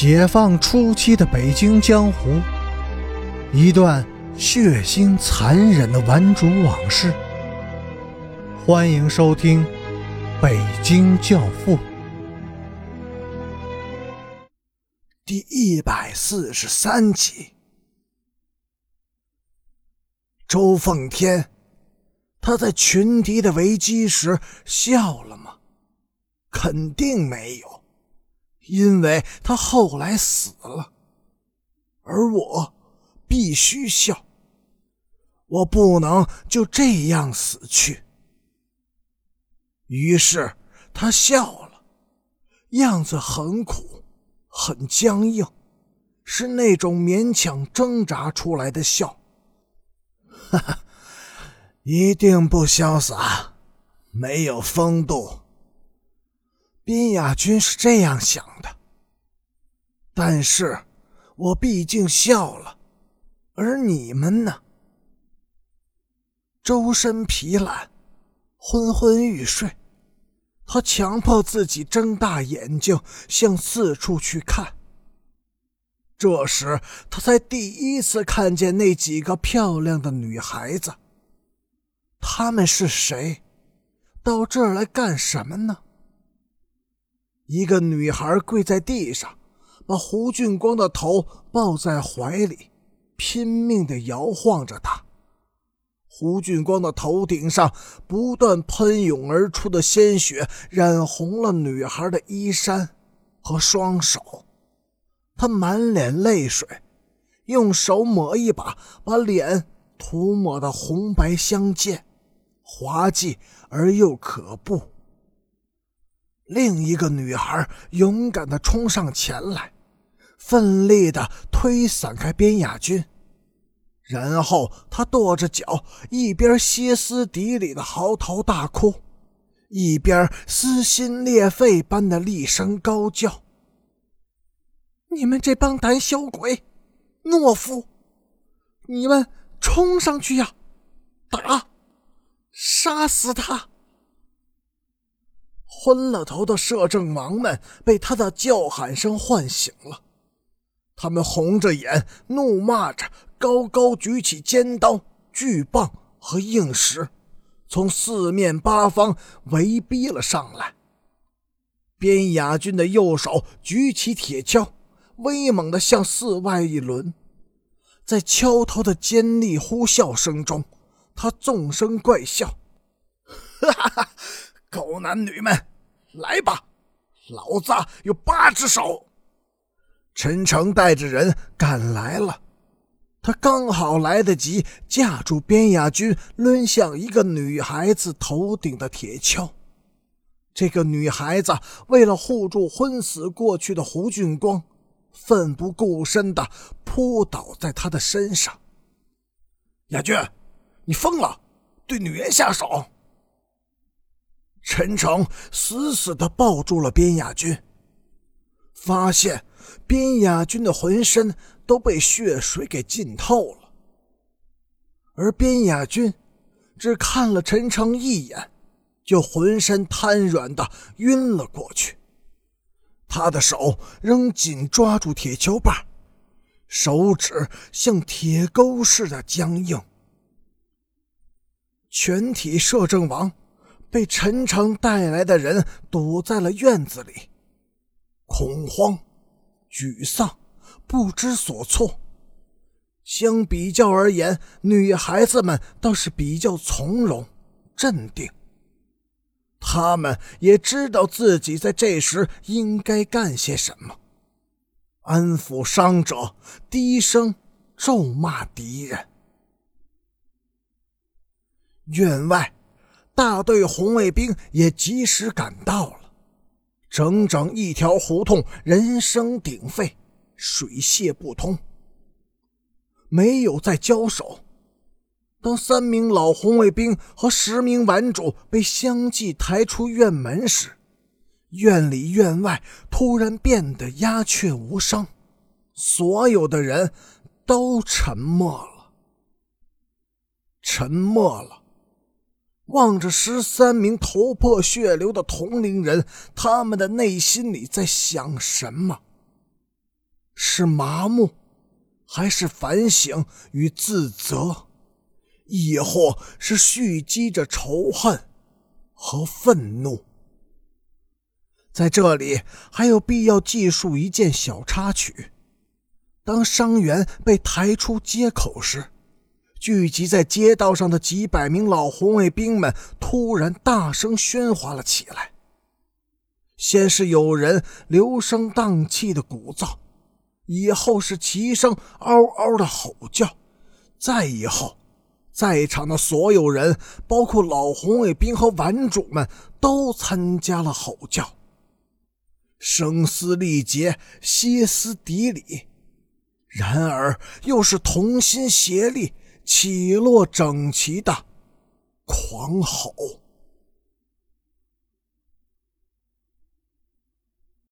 解放初期的北京江湖，一段血腥残忍的顽主往事。欢迎收听《北京教父》第一百四十三集。周奉天，他在群敌的危机时笑了吗？肯定没有。因为他后来死了，而我必须笑。我不能就这样死去。于是他笑了，样子很苦，很僵硬，是那种勉强挣扎出来的笑。哈哈，一定不潇洒，没有风度。边雅君是这样想的，但是我毕竟笑了，而你们呢？周身疲懒，昏昏欲睡，他强迫自己睁大眼睛向四处去看。这时，他才第一次看见那几个漂亮的女孩子。她们是谁？到这儿来干什么呢？一个女孩跪在地上，把胡俊光的头抱在怀里，拼命的摇晃着他。胡俊光的头顶上不断喷涌而出的鲜血染红了女孩的衣衫和双手，他满脸泪水，用手抹一把，把脸涂抹的红白相间，滑稽而又可怖。另一个女孩勇敢地冲上前来，奋力地推散开边雅军，然后她跺着脚，一边歇斯底里的嚎啕大哭，一边撕心裂肺般的厉声高叫：“你们这帮胆小鬼，懦夫！你们冲上去呀，打，杀死他！”昏了头的摄政王们被他的叫喊声唤醒了，他们红着眼，怒骂着，高高举起尖刀、巨棒和硬石，从四面八方围逼了上来。边雅军的右手举起铁锹，威猛地向四外一抡，在敲头的尖利呼啸声中，他纵声怪笑：“哈 哈哈！”狗男女们，来吧！老子有八只手。陈诚带着人赶来了，他刚好来得及架住边雅军抡向一个女孩子头顶的铁锹。这个女孩子为了护住昏死过去的胡俊光，奋不顾身的扑倒在他的身上。雅君，你疯了，对女人下手！陈诚死死地抱住了边雅君，发现边雅君的浑身都被血水给浸透了，而边雅君只看了陈诚一眼，就浑身瘫软的晕了过去。他的手仍紧抓住铁锹把，手指像铁钩似的僵硬。全体摄政王。被陈诚带来的人堵在了院子里，恐慌、沮丧、不知所措。相比较而言，女孩子们倒是比较从容、镇定。她们也知道自己在这时应该干些什么：安抚伤者，低声咒骂敌人。院外。大队红卫兵也及时赶到了，整整一条胡同人声鼎沸，水泄不通。没有再交手。当三名老红卫兵和十名顽主被相继抬出院门时，院里院外突然变得鸦雀无声，所有的人都沉默了，沉默了。望着十三名头破血流的同龄人，他们的内心里在想什么？是麻木，还是反省与自责？亦或是蓄积着仇恨和愤怒？在这里还有必要记述一件小插曲：当伤员被抬出街口时，聚集在街道上的几百名老红卫兵们突然大声喧哗了起来。先是有人留声荡气的鼓噪，以后是齐声嗷嗷的吼叫，再以后，在场的所有人，包括老红卫兵和顽主们，都参加了吼叫。声嘶力竭，歇斯底里，然而又是同心协力、起落整齐的狂吼。